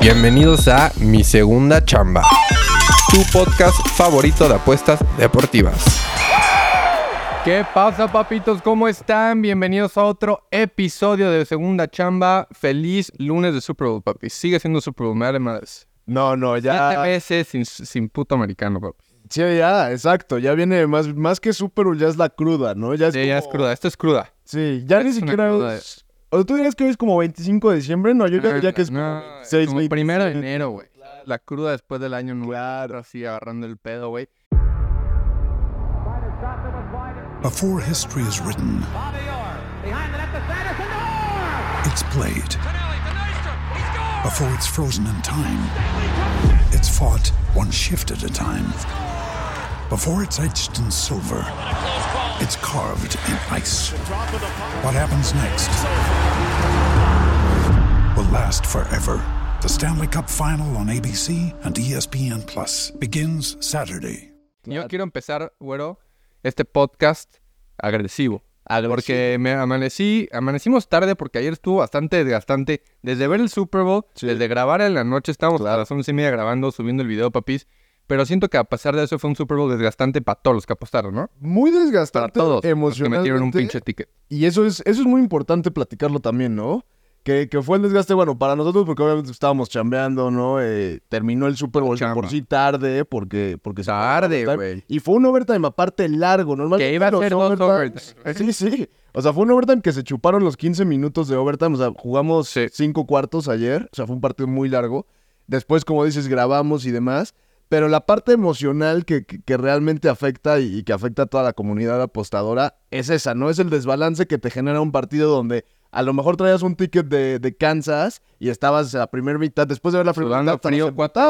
Bienvenidos a Mi Segunda Chamba, tu podcast favorito de apuestas deportivas. ¿Qué pasa, papitos? ¿Cómo están? Bienvenidos a otro episodio de Segunda Chamba. Feliz lunes de Super Bowl, papi. Sigue siendo Super Bowl, me vale madres. No, no, Ya ya. veces sin, sin puto americano, papi. Sí, ya, exacto. Ya viene más, más que Super Bowl, ya es la cruda, ¿no? Ya es, Sí, ya es cruda. Esto es cruda. Sí, ya ni siquiera. cruda. es- O tú dirías que hoy es como 25 de diciembre, no, yo ya diría que es como No, 6, como primero de enero, güey. La cruda después del año nuevo. Así agarrando el pedo, güey. Before history is written, it's played. Before it's frozen in time, it's fought one shift at a time. Before it's etched in silver, it's carved in ice. What happens next will last forever. The Stanley Cup Final on ABC and ESPN Plus begins Saturday. Yo quiero empezar, güero, este podcast agresivo. Porque me amanecí, amanecimos tarde porque ayer estuvo bastante desgastante. Desde ver el Super Bowl, desde grabar en la noche, estábamos a las once y media grabando, subiendo el video, papis. Pero siento que a pesar de eso fue un Super Bowl desgastante para todos los que apostaron, ¿no? Muy Para desgastante todos. los que emocionalmente. metieron un pinche ticket. Y eso es, eso es muy importante platicarlo también, ¿no? Que, que fue el desgaste, bueno, para nosotros, porque obviamente estábamos chambeando, ¿no? Eh, terminó el Super Bowl Chamba. por sí tarde, porque... porque se- Tarde, overtime. güey. Y fue un overtime aparte largo, normalmente Que iba a ser dos overtimes- Sí, sí. O sea, fue un overtime que se chuparon los 15 minutos de overtime. O sea, jugamos Sí. cinco cuartos ayer. O sea, fue un partido muy largo. Después, como dices, grabamos y demás. Pero la parte emocional que, que- que realmente afecta y, y que afecta a toda la comunidad apostadora es esa, ¿no? Es el desbalance que te genera un partido donde a lo mejor traías un ticket de, de Kansas y estabas a la primera mitad, después de ver la primera mitad, frío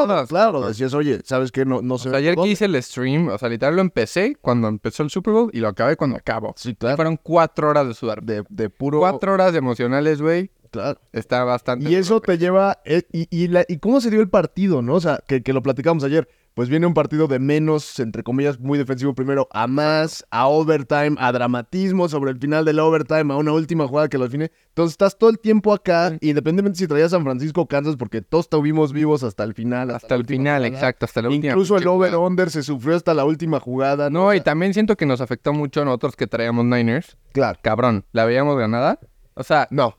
horas. Claro, decías, oye, ¿sabes qué? No, no O sea, ayer que hice el stream, o sea, literal lo empecé cuando empezó el Super Bowl y lo acabé cuando acabo. Sí, claro. Fueron cuatro horas de sudar. De, de puro... Cuatro horas de emocionales, güey. Claro. Está bastante. Y eso te lleva. eh, y, y, la- y cómo se dio el partido, ¿no? O sea, que, que lo platicamos ayer. Pues viene un partido de menos, entre comillas, muy defensivo primero, a más, a overtime, a dramatismo sobre el final del overtime, a una última jugada que lo define. Entonces estás todo el tiempo acá, independientemente si traías San Francisco o Kansas, porque todos estuvimos vivos hasta el final. Hasta el final, jugada. exacto, hasta la última. Incluso el over-under se sufrió hasta la última jugada. No, O y también siento que nos afectó mucho a nosotros que traíamos Niners. Claro. Cabrón, ¿la veíamos ganada? O sea, No.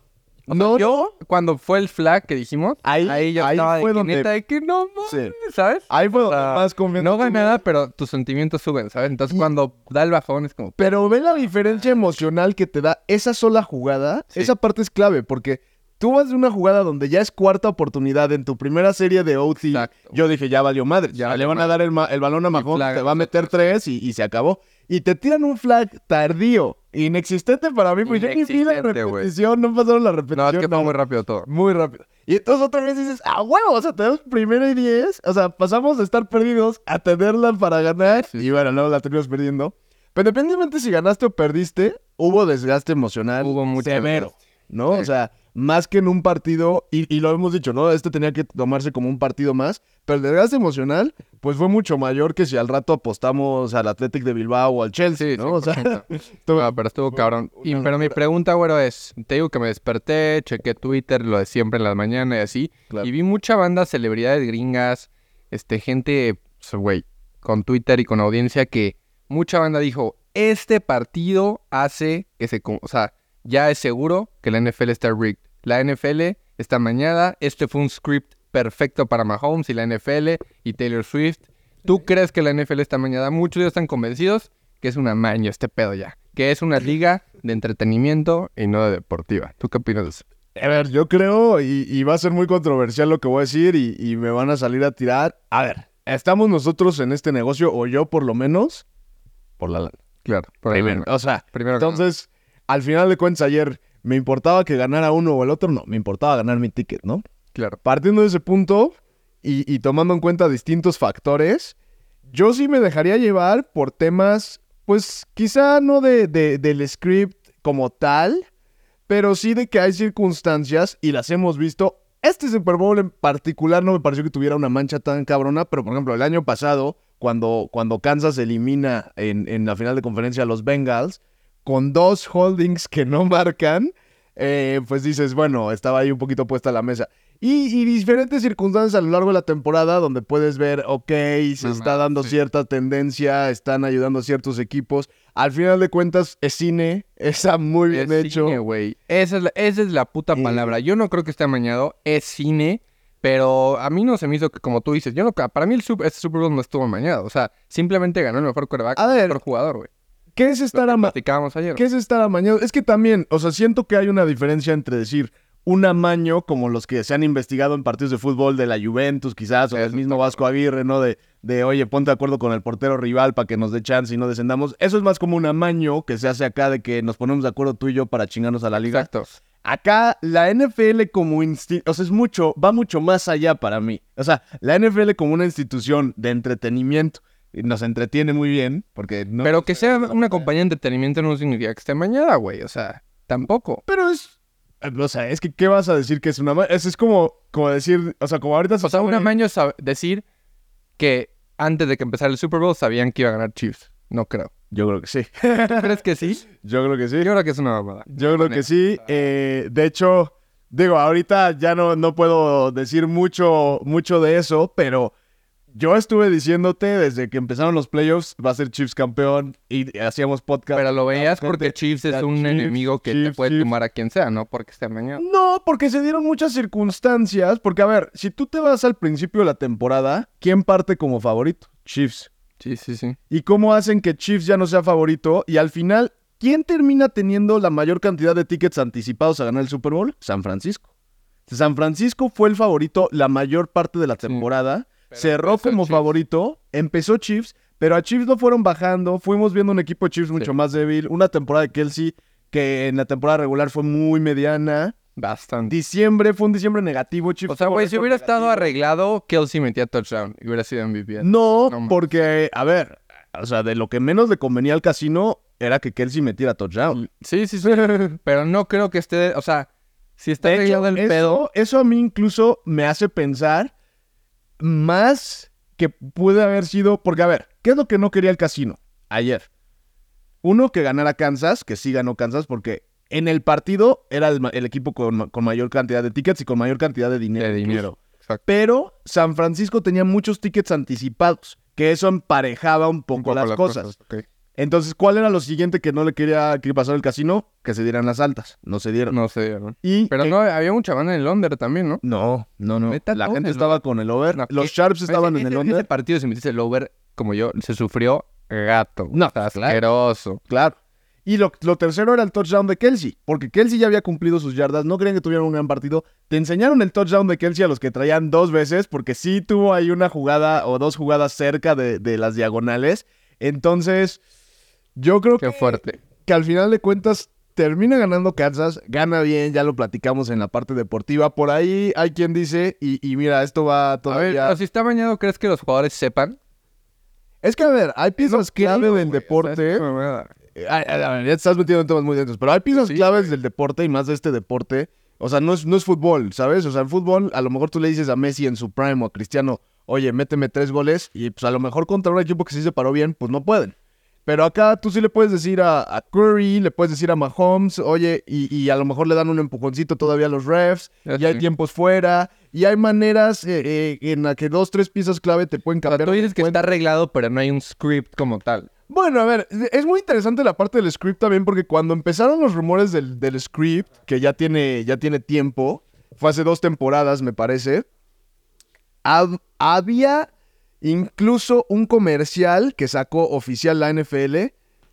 O sea, No, yo, cuando fue el flag que dijimos, Ahí- ahí, yo ahí estaba de fue donde- neta de que no Sí. mames, ¿sabes? Ahí fue O donde sea, más confianza No tuve. ganada, pero tus sentimientos suben, ¿sabes? Entonces Y- cuando da el bajón es como... Pero ve la diferencia emocional que te da esa sola jugada. Sí. Esa parte es clave porque tú vas de una jugada donde ya es cuarta oportunidad en tu primera serie de OT. Exacto. Yo dije, ya valió madre. Ya le van a dar el, ma- el balón a Mahomes, flag te va a a meter tres y, y se acabó. Y te tiran un flag tardío, inexistente para mí, pues yo ni vi la repetición, no pasaron la repetición. No, es que fue no. muy rápido todo. Muy rápido. Y entonces otra vez dices, ah, huevo, o sea, tenemos primero y diez. O sea, pasamos de estar perdidos a tenerla para ganar. Sí. Y bueno, luego la terminamos perdiendo. Pero independientemente si ganaste o perdiste, hubo desgaste emocional Hubo mucho severo. desgaste. ¿No? Sí. O sea, más que en un partido, y, y lo hemos dicho, ¿no? Este tenía que tomarse como un partido más, pero el desgaste emocional, pues fue mucho mayor que si al rato apostamos al Athletic de Bilbao o al Chelsea, Sí, ¿no? o sea, 100%. estuvo- No, pero estuvo cabrón. Y- pero mi pregunta, güero, es: te digo que me desperté, chequé Twitter, lo de siempre en las mañanas y así. Claro. Y vi mucha banda, celebridades gringas, este, gente, pues, güey, con Twitter y con audiencia que mucha banda dijo: Este partido hace que se. O sea, ya es seguro que la NFL está rigged. La NFL está mañana. Este fue un script perfecto para Mahomes y la NFL y Taylor Swift. ¿Tú crees que la NFL está mañana? Muchos ya están convencidos que es una maña este pedo ya. Que es una liga de entretenimiento y no de deportiva. ¿Tú qué opinas de eso? A ver, yo creo, y, y va a ser muy controversial lo que voy a decir, y, y me van a salir a tirar. A ver, estamos nosotros en este negocio, o yo por lo menos, por la lana. Claro. por ahí Primero, o sea, Primero que entonces, al final de cuentas, ayer, ¿me importaba que ganara uno o el otro? No, me importaba ganar mi ticket, ¿no? Claro. Partiendo de ese punto, y, y tomando en cuenta distintos factores, yo sí me dejaría llevar por temas, pues quizá no de, de- del script como tal, pero sí de que hay circunstancias y las hemos visto. Este Super Bowl en particular no me pareció que tuviera una mancha tan cabrona, pero por ejemplo, el año pasado, cuando, cuando Kansas elimina en, en la final de conferencia a los Bengals, con dos holdings que no marcan, eh, pues dices, bueno, estaba ahí un poquito puesta la mesa. Y, y diferentes circunstancias a lo largo de la temporada donde puedes ver, ok, se está dando sí. cierta tendencia, están ayudando a ciertos equipos. Al final de cuentas, es cine, está muy bien Es hecho. cine, güey. Esa, es la, esa es la puta Eh. palabra. Yo no creo que esté amañado. Es cine. Pero a mí no se me hizo que, como tú dices, yo no, para mí el super, este Super Bowl no estuvo amañado. O sea, simplemente ganó el mejor quarterback, A el ver, mejor jugador, güey. ¿Qué es estar que ama- platicábamos ayer. ¿Qué es estar amañado? Es que también, o sea, siento que hay una diferencia entre decir un amaño como los que se han investigado en partidos de fútbol de la Juventus, quizás, o Eso el mismo Vasco Aguirre, ¿no? De, de, oye, ponte de acuerdo con el portero rival para que nos dé chance y no descendamos. Eso es más como un amaño que se hace acá de que nos ponemos de acuerdo tú y yo para chingarnos a la liga. Exacto. Acá la NFL como institución, o sea, es mucho, va mucho más allá para mí. O sea, la NFL como una institución de entretenimiento nos entretiene muy bien, porque no... Pero que sea una compañía de entretenimiento no significa que esté amañada, güey. O sea, tampoco. Pero es. eh, O sea, es que, ¿qué vas a decir que es una. Eso es como, como decir. O sea, como ahorita se O sea, un amaño es decir que antes de que empezara el Super Bowl sabían que iba a ganar Chiefs. No creo. Yo creo que sí. ¿Tú crees que sí? Yo creo que sí. Yo creo que es una mamada. Yo creo que sí. Eh, de hecho, digo, ahorita ya no, no puedo decir mucho, mucho de eso, pero yo estuve diciéndote desde que empezaron los playoffs, va a ser Chiefs campeón y hacíamos podcast. Pero lo veías porque Chiefs es un Chiefs, enemigo que te puede Chiefs. tumbar a quien sea, no porque esté amañado. No, porque se dieron muchas circunstancias. Porque, a ver, si tú te vas al principio de la temporada, ¿quién parte como favorito? Chiefs. Sí, sí, sí. y cómo hacen que Chiefs ya no sea favorito. Y al final, ¿quién termina teniendo la mayor cantidad de tickets anticipados a ganar el Super Bowl? San Francisco. San Francisco fue el favorito la mayor parte de la temporada. Pero cerró como Chiefs. favorito, empezó Chiefs, pero a Chiefs no fueron bajando. Fuimos viendo un equipo de Chiefs mucho Sí. más débil. Una temporada de Kelsey que en la temporada regular fue muy mediana. Bastante. Diciembre fue un diciembre negativo. Chiefs O sea, güey, si hubiera estado arreglado, Kelsey metía touchdown y hubiera sido MVP. No, No, porque, a ver, o sea, de lo que menos le convenía al casino era que Kelsey metiera touchdown. Sí, sí, sí. Pero no creo que esté, o sea, si está De hecho, arreglado el eso, pedo, eso a mí incluso me hace pensar más que puede haber sido, porque a ver, ¿qué es lo que no quería el casino ayer? Uno, que ganara Kansas, que sí ganó Kansas, porque en el partido era el, equipo con, ma- con mayor cantidad de tickets y con mayor cantidad de dinero. de dinero. Exacto. Pero San Francisco tenía muchos tickets anticipados, que eso emparejaba un poco, Un poco las cosas. Entonces, ¿cuál era lo siguiente que no le quería que pasara el casino? Que se dieran las altas. No se dieron. No sé, ¿no? Y Pero que- no, había mucha banda en el under también, ¿no? No, no, no. La gente estaba over. con el over. No, Los. Sharps estaban Ese- en el ese- Ese under. partido, si metiste el over, como yo, se sufrió gato. No, sea, claro. asqueroso. Claro. Y lo, lo tercero era el touchdown de Kelsey, porque Kelsey ya había cumplido sus yardas, no creían que tuvieran un gran partido. Te enseñaron el touchdown de Kelsey a los que traían dos veces, porque sí tuvo ahí una jugada o dos jugadas cerca de, de las diagonales. Entonces, yo creo Qué que, fuerte. que al final de cuentas termina ganando Kansas, gana bien, ya lo platicamos en la parte deportiva. Por ahí hay quien dice, y, y mira, esto va A ver, todavía... si está bañado, ¿crees que los jugadores sepan? Es que, a ver, hay piezas clave Creo, del güey, o sea, deporte. es. Eh, a ver, ya te estás metiendo en temas muy densos, pero hay piezas Sí, claves del deporte y más de este deporte. O sea, no es, no es fútbol, ¿sabes? O sea, en fútbol, a lo mejor tú le dices a Messi en su prime o a Cristiano, oye, méteme tres goles, y pues a lo mejor contra un equipo que sí se paró bien, pues no pueden. Pero acá tú sí le puedes decir a, a Curry, le puedes decir a Mahomes, oye, y, y a lo mejor le dan un empujoncito todavía a los refs, Ya y hay tiempos fuera, y hay maneras eh, eh, en la que dos, tres piezas clave te pueden O sea, cambiar. tú dices que está arreglado, pero no hay un script como tal. bueno, a ver, es muy interesante la parte del script también porque cuando empezaron los rumores del, del script, que ya tiene, ya tiene tiempo, fue hace dos temporadas me parece, hab- había incluso un comercial que sacó oficial la NFL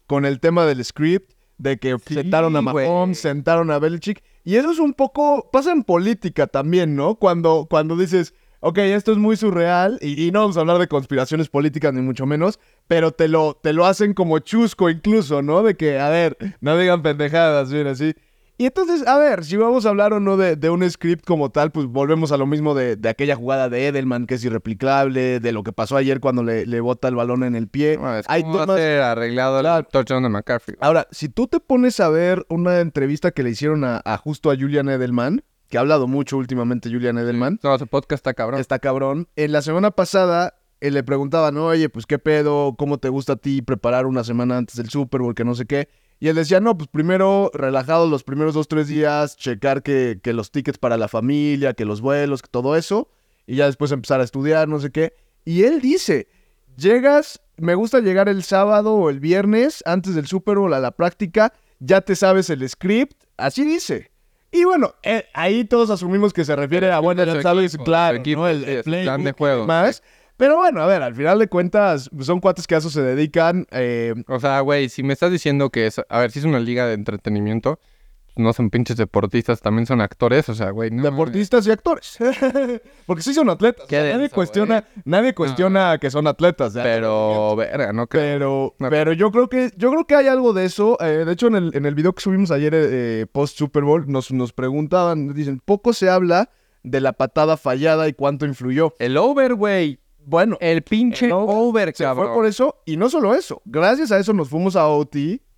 con el tema del script, de que Sí, sentaron a. Mahomes, sentaron a Belichick, y eso es un poco, pasa en política también, ¿no? Cuando, cuando dices... Ok, esto es muy surreal y, y no vamos a hablar de conspiraciones políticas ni mucho menos, pero te lo, te lo hacen como chusco incluso, ¿no? De que, a ver, no digan pendejadas, bien así. Y entonces, a ver, si vamos a hablar o no de, de un script como tal, pues volvemos a lo mismo de, de aquella jugada de Edelman que es irreplicable, de lo que pasó ayer cuando le, le bota el balón en el pie. Bueno, es Hay como va a ser arreglado touchdown de McCaffrey. Ahora, si tú te pones a ver una entrevista que le hicieron a, a justo a Julian Edelman, que ha hablado mucho últimamente Julian Edelman, No, su podcast está cabrón. está cabrón. En la semana pasada eh, le preguntaban, oye, pues qué pedo, cómo te gusta a ti preparar una semana antes del Super Bowl, que no sé qué. Y él decía, no, pues primero relajado los primeros dos, tres días, checar que, que los tickets para la familia, que los vuelos, que todo eso. Y ya después empezar a estudiar, no sé qué. Y él dice, llegas, me gusta llegar el sábado o el viernes antes del Super Bowl a la práctica, ya te sabes el script, así dice. Y bueno, eh, ahí todos asumimos que se refiere a, bueno, ya sabes, claro, ¿no? el, plan de juego, demás. Pero bueno, a ver, al final de cuentas, son cuates que a eso se dedican. eh, O sea, güey, si me estás diciendo que es... A ver, si es una liga de entretenimiento, no son pinches deportistas, también son actores. O sea, güey, no... deportistas y actores. Porque sí son atletas. Qué O sea, nadie cuestiona, nadie cuestiona que son atletas. Pero, verga, no creo. Pero, pero yo creo que yo creo que hay algo de eso. Eh, de hecho, en el, en el video que subimos ayer eh, post Super Bowl, nos, nos preguntaban, dicen, poco se habla de la patada fallada y cuánto influyó. El over, güey. Bueno, El pinche El over over, se cabrón. fue por eso, y no solo eso. Gracias a eso nos fuimos a OT.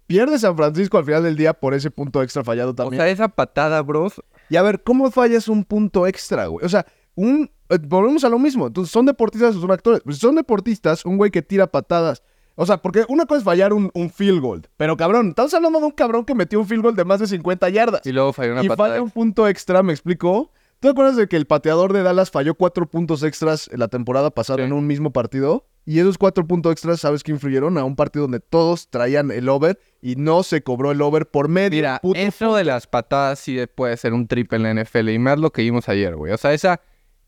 Pierde San Francisco al final del día por ese punto extra fallado O también. sea, esa patada, bros. y a ver, ¿cómo fallas un punto extra, güey? O sea, un eh, volvemos a lo mismo. Entonces, ¿son deportistas o son actores? Pues son deportistas, un güey que tira patadas. O sea, porque una cosa es fallar un, un field goal. Pero cabrón, estamos hablando de un cabrón que metió un field goal de más de 50 yardas. Y luego falló una y patada. falla un punto extra, ¿me explicó? ¿Tú te acuerdas de que el pateador de Dallas falló cuatro puntos extras en la temporada pasada Sí. en un mismo partido? Y esos cuatro puntos extras, ¿sabes qué influyeron? A un partido donde todos traían el over y no se cobró el over por medio. Mira, puto eso de las patadas sí puede ser un triple en la NFL. Y más lo que vimos ayer, güey. O sea, esa,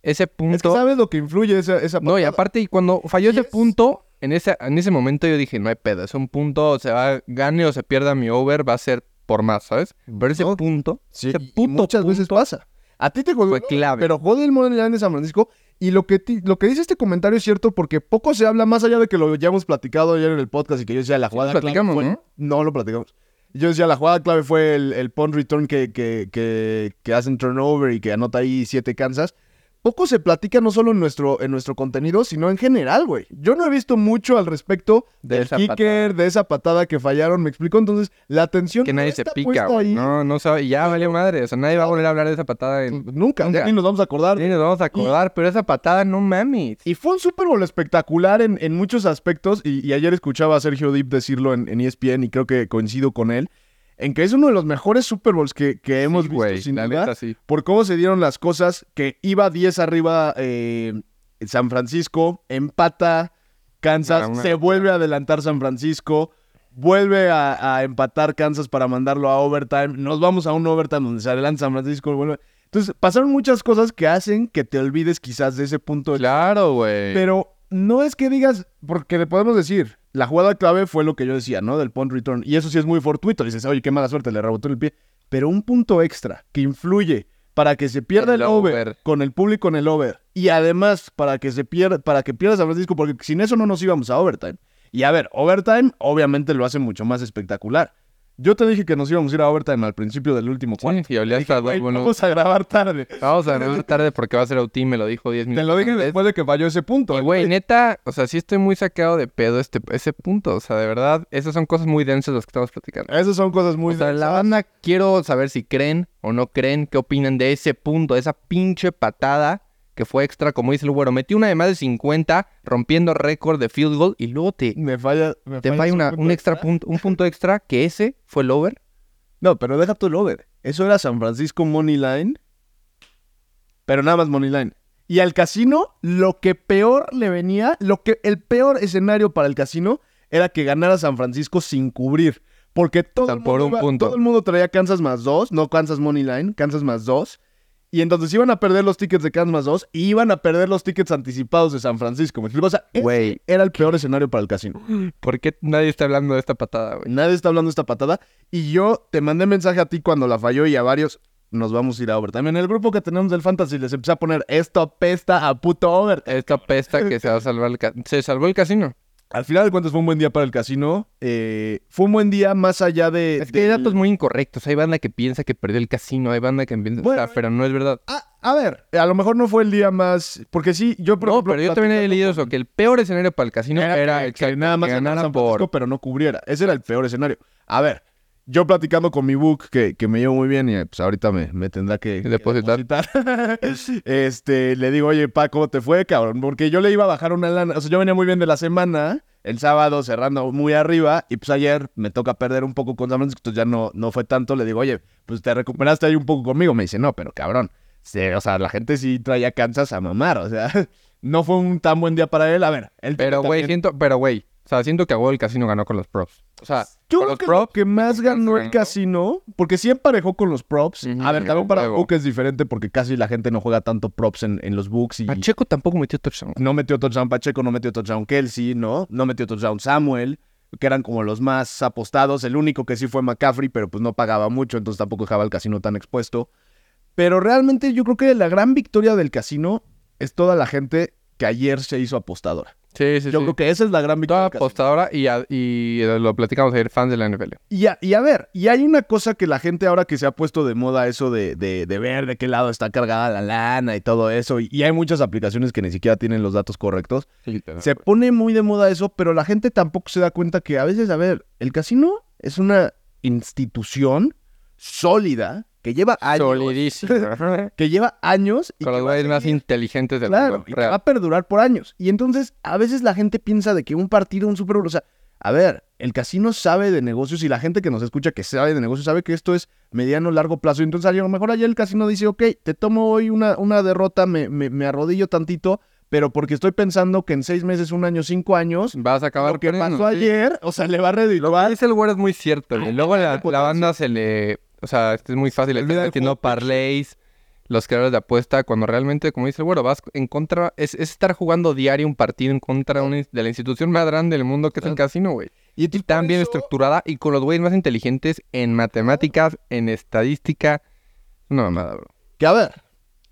ese punto... Es que sabes lo que influye esa, esa No, y patada? aparte, y cuando falló ese es- punto, en ese, en ese momento yo dije, no hay pedo. Es un punto, se va, gane o se pierda mi over, va a ser por más, ¿sabes? Pero ese No. punto, Sí, ese y muchas veces pasa. A ti te jodió, fue clave. pero jode el Money Line de San Francisco. Y lo que, ti- lo que dice este comentario es cierto porque poco se habla, más allá de que lo ya hemos platicado ayer en el podcast y que yo decía la jugada clave fue- ¿no? No lo platicamos. Yo decía la jugada clave fue el, el punt return que, que, que, que hacen turnover y que anota ahí siete Kansas. Poco se platica no solo en nuestro, en nuestro contenido, sino en general, güey. Yo no he visto mucho al respecto De del esa kicker, patada. de esa patada que fallaron, ¿me explico? Entonces, la atención que no nadie se pica, güey. No, no sabe, ya valió madre. O sea, nadie va a volver a hablar de esa patada. En... Nunca, ni nos vamos a acordar. Sí, nos vamos a acordar, pero esa patada no mames. Y fue un Super Bowl espectacular en, en muchos aspectos. Y, y ayer escuchaba a Sergio Deep decirlo en, en ESPN y creo que coincido con él. En que es uno de los mejores Super Bowls que, que hemos Sí, visto, sin la duda, neta, sí. por cómo se dieron las cosas. Que iba 10 arriba eh, San Francisco, empata Kansas, Una- una- se vuelve a adelantar San Francisco, vuelve a, a empatar Kansas para mandarlo a overtime. Nos vamos a un overtime donde se adelanta San Francisco. Vuelve. Entonces, pasaron muchas cosas que hacen que te olvides quizás de ese punto Claro, güey. pero no es que digas, porque le podemos decir, la jugada clave fue lo que yo decía, ¿no? Del punt return. Y eso sí es muy fortuito. Dices, oye, qué mala suerte, le rebotó el pie. Pero un punto extra que influye para que se pierda el, El over, over. con el público en el over. Y además para que se pierda, para que pierda San Francisco, porque sin eso no nos íbamos a overtime. Y a ver, overtime obviamente lo hace mucho más espectacular. Yo te dije que nos íbamos a ir a overtime al principio del último cuarto. Sí, y hasta Güey, bueno, vamos a grabar tarde. Vamos a ver tarde porque va a ser OT, me lo dijo 10 Te minutos. lo dije antes. después de que falló ese punto. Y güey, neta, o sea, sí estoy muy sacado de pedo este, ese punto. O sea, de verdad, esas son cosas muy densas las que estamos platicando. Esas son cosas muy... o sea, la densas. banda quiero saber si creen o no creen, qué opinan de ese punto, de esa pinche patada que fue extra, como dice el güero. Metí una de más de 50, rompiendo récord de field goal, y luego te, Me falla... me te falla una- un extra punto, un punto extra, que ese fue el over. No, pero deja tu el over. Eso era San Francisco Money Line. Pero nada más Money Line. Y al casino, lo que peor le venía, lo que el peor escenario para el casino era que ganara San Francisco sin cubrir. Porque todo, Tan el por mundo, un iba- punto. todo el mundo traía Kansas más dos, no Kansas Money Line, Kansas más dos. Y entonces iban a perder los tickets de Kansas más dos y iban a perder los tickets anticipados de San Francisco. ¿Me explico? O sea, ese Güey. era el peor escenario para el casino. ¿Por qué nadie está hablando de esta patada, güey? Nadie está hablando de esta patada. Y yo te mandé mensaje a ti cuando la falló y a varios. Nos vamos a ir a overtime. En el grupo que tenemos del Fantasy les empecé a poner esto apesta a puto over. Esta pesta que se va a salvar el ca- Se salvó el casino. Al final de cuentas fue un buen día para el casino. Eh, fue un buen día más allá de... Es que hay del- datos muy incorrectos. Hay banda que piensa que perdió el casino, hay banda que piensa, Bueno, pero no es verdad. A ver, a lo mejor no fue el día más... Porque sí, yo... por No, ejemplo, pero yo también he leído eso, que el peor escenario para el casino era, era, que, nada más ganara ganara San Francisco, por... pero no cubriera. Ese era el peor escenario. A ver, yo platicando con mi book, que, que me llevo muy bien, y pues ahorita me, me tendrá que, que Depositar. depositar. este, le digo, oye, pa, ¿cómo te fue, cabrón? Porque yo le iba a bajar una lana. O sea, yo venía muy bien de la semana, el sábado cerrando muy arriba, y pues ayer me toca perder un poco con San Francisco, entonces ya no, no fue tanto. Le digo, oye, pues te recuperaste ahí un poco conmigo. Me dice, no, pero cabrón. sí, o sea, la gente sí traía Kansas a mamar, o sea, no fue un tan buen día para él. A ver, él Pero, güey, siento, pero, güey, o sea, siento que a el casino ganó con los props. O sea, Yo con creo los que props, lo que más ganó el casino, porque sí emparejó con los props. A ver, también para. Book es diferente porque casi la gente no juega tanto props en, en los books y Pacheco tampoco metió touchdown. no metió touchdown Pacheco, no metió touchdown Kelsey, ¿no? No metió touchdown Samuel, que eran como los más apostados. El único que sí fue McCaffrey, pero pues no pagaba mucho, entonces tampoco dejaba el casino tan expuesto. Pero realmente yo creo que la gran victoria del casino es toda la gente que ayer se hizo apostadora. Sí, sí, Yo sí. creo que esa es la gran victoria. Toda apostadora y, a- y eh, lo platicamos ayer, fans de la NFL. Y a, y a ver, y hay una cosa que la gente ahora que se ha puesto de moda eso de, de, de ver de qué lado está cargada la lana y todo eso, y, y hay muchas aplicaciones que ni siquiera tienen los datos correctos, se pone muy de moda eso, pero la gente tampoco se da cuenta que a veces, a ver, el casino es una institución sólida que lleva años, Solidísimo. que lleva años y Con los güeyes más inteligentes del Claro, mundo. y que va a perdurar por años. Y entonces, a veces la gente piensa de que un partido, un Super Bowl, o sea, a ver, el casino sabe de negocios y la gente que nos escucha que sabe de negocios sabe que esto es mediano, largo plazo. Y entonces, a lo mejor ayer el casino dice, ok, te tomo hoy una, una derrota, me, me, me arrodillo tantito, pero porque estoy pensando que en seis meses, un año, cinco años, Vas a acabar lo que pasó sí. ayer, o sea, le va a Lo que redituar. dice el güero es muy cierto. güey. Luego la, banda se le... O sea, esto es muy fácil. el metiendo parlays, los creadores de apuesta, cuando realmente, como dice el güero, vas en contra... Es, es estar jugando diario un partido en contra de, una de la institución más grande del mundo que es el casino, güey. Y Y tan bien eso- estructurada y con los güeyes más inteligentes en matemáticas, en estadística. Una mamada, bro. Que a ver,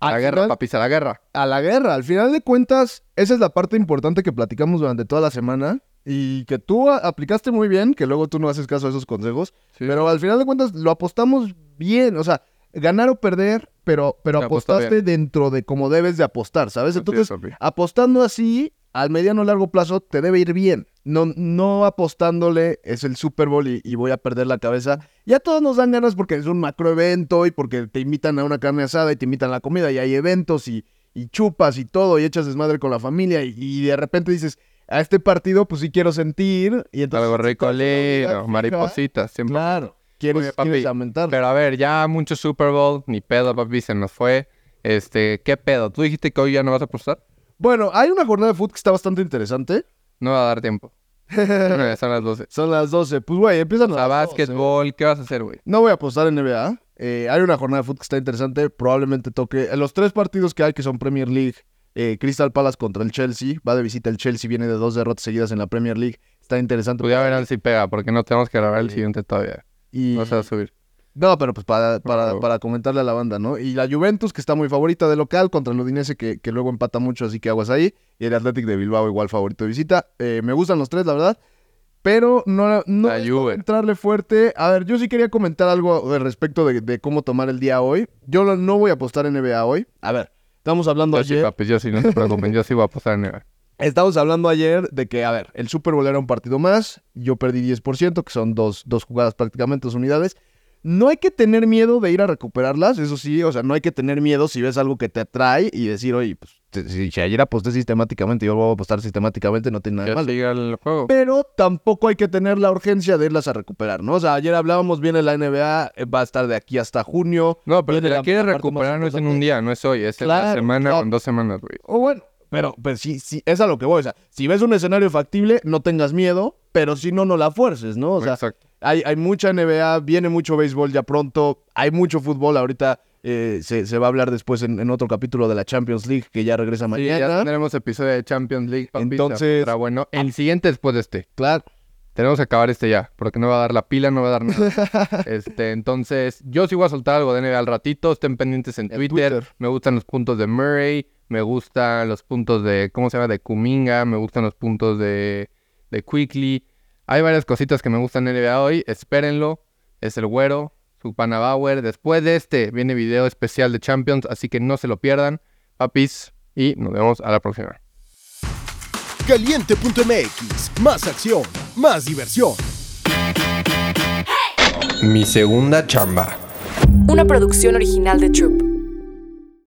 A la guerra, final- papis, a la guerra. a la guerra. Al final de cuentas, esa es la parte importante que platicamos durante toda la semana y que tú aplicaste muy bien, que luego tú no haces caso a esos consejos, Sí. pero al final de cuentas lo apostamos bien, o sea, ganar o perder, pero, pero apostaste dentro de como debes de apostar, ¿sabes? Entonces, apostando así, al mediano o largo plazo, te debe ir bien. No, no apostándole, es el Super Bowl y, y voy a perder la cabeza. Ya todos nos dan ganas porque es un macroevento y porque te invitan a una carne asada y te invitan a la comida y hay eventos y, y chupas y todo y echas desmadre con la familia y, y de repente dices, a este partido pues sí quiero sentir y entonces... Algo ricolero, maripositas, siempre. Claro, quieres, Oye, papi, quieres aumentar. Pero a ver, ya mucho Super Bowl, ni pedo, papi, se nos fue. Este, ¿qué pedo? ¿Tú dijiste que hoy ya no vas a apostar? Bueno, hay una jornada de fútbol que está bastante interesante. No va a dar tiempo. Son las 12. Son las 12. Pues, güey, empiezan O a sea, 12. básquetbol, ¿qué vas a hacer, güey? No voy a apostar en NBA. Eh, hay una jornada de fútbol que está interesante. Probablemente toque. Los tres partidos que hay, que son Premier League, eh, Crystal Palace contra el Chelsea. Va de visita el Chelsea, viene de dos derrotas seguidas en la Premier League. Está interesante. Pues ya verán si pega, porque no tenemos que grabar el siguiente todavía. Y... No se va a subir. No, pero pues para, para, para comentarle a la banda, ¿no? Y la Juventus, que está muy favorita de local, contra el Udinese, que, que luego empata mucho, así que aguas ahí. Y el Athletic de Bilbao, igual favorito de visita. Eh, me gustan los tres, la verdad. Pero no, no entrarle fuerte. A ver, yo sí quería comentar algo al respecto de, de cómo tomar el día hoy. Yo no voy a apostar en NBA hoy. A ver, estamos hablando ayer. papi, yo sí, no se preocupen, yo sí voy a apostar en NBA. Estamos hablando ayer de que, a ver, el Super Bowl era un partido más, yo perdí 10%, que son dos, dos jugadas prácticamente, dos unidades. No hay que tener miedo de ir a recuperarlas, eso sí, o sea, no hay que tener miedo si ves algo que te atrae y decir, oye, pues si, ayer aposté sistemáticamente, yo voy a apostar sistemáticamente, no tiene nada de siga el juego. Pero tampoco hay que tener la urgencia de irlas a recuperar, ¿no? O sea, ayer hablábamos bien en la NBA, eh, va a estar de aquí hasta junio. No, pero si la la quieres recuperar no es en un día, no es hoy, es en la Claro, semana no. o en dos semanas, güey. O bueno, pero pues sí, sí, es a lo que voy. O sea, si ves un escenario factible, no tengas miedo, pero si no, no la fuerces, ¿no? O sea, Exacto. hay, hay mucha NBA, viene mucho béisbol ya pronto, hay mucho fútbol. Ahorita eh, se, se va a hablar después en, en otro capítulo de la Champions League, que ya regresa mañana. ya tendremos episodio de Champions League. Entonces- Será bueno. El siguiente después de este. Claro. Tenemos que acabar este ya, porque no va a dar la pila, no va a dar nada. este, entonces, yo sí voy a soltar algo de NBA al ratito. Estén pendientes en En Twitter. Twitter. Me gustan los puntos de Murray. Me gustan los puntos de, ¿cómo se llama? De Kuminga. Me gustan los puntos de, de Quickly. Hay varias cositas que me gustan en NBA hoy. Espérenlo. Es el güero, su pana Bauer. Después de este viene video especial de Champions, así que no se lo pierdan. Papis, y nos vemos a la próxima. Caliente.mx, más acción, más diversión. Mi segunda chamba. Una producción original de Troop.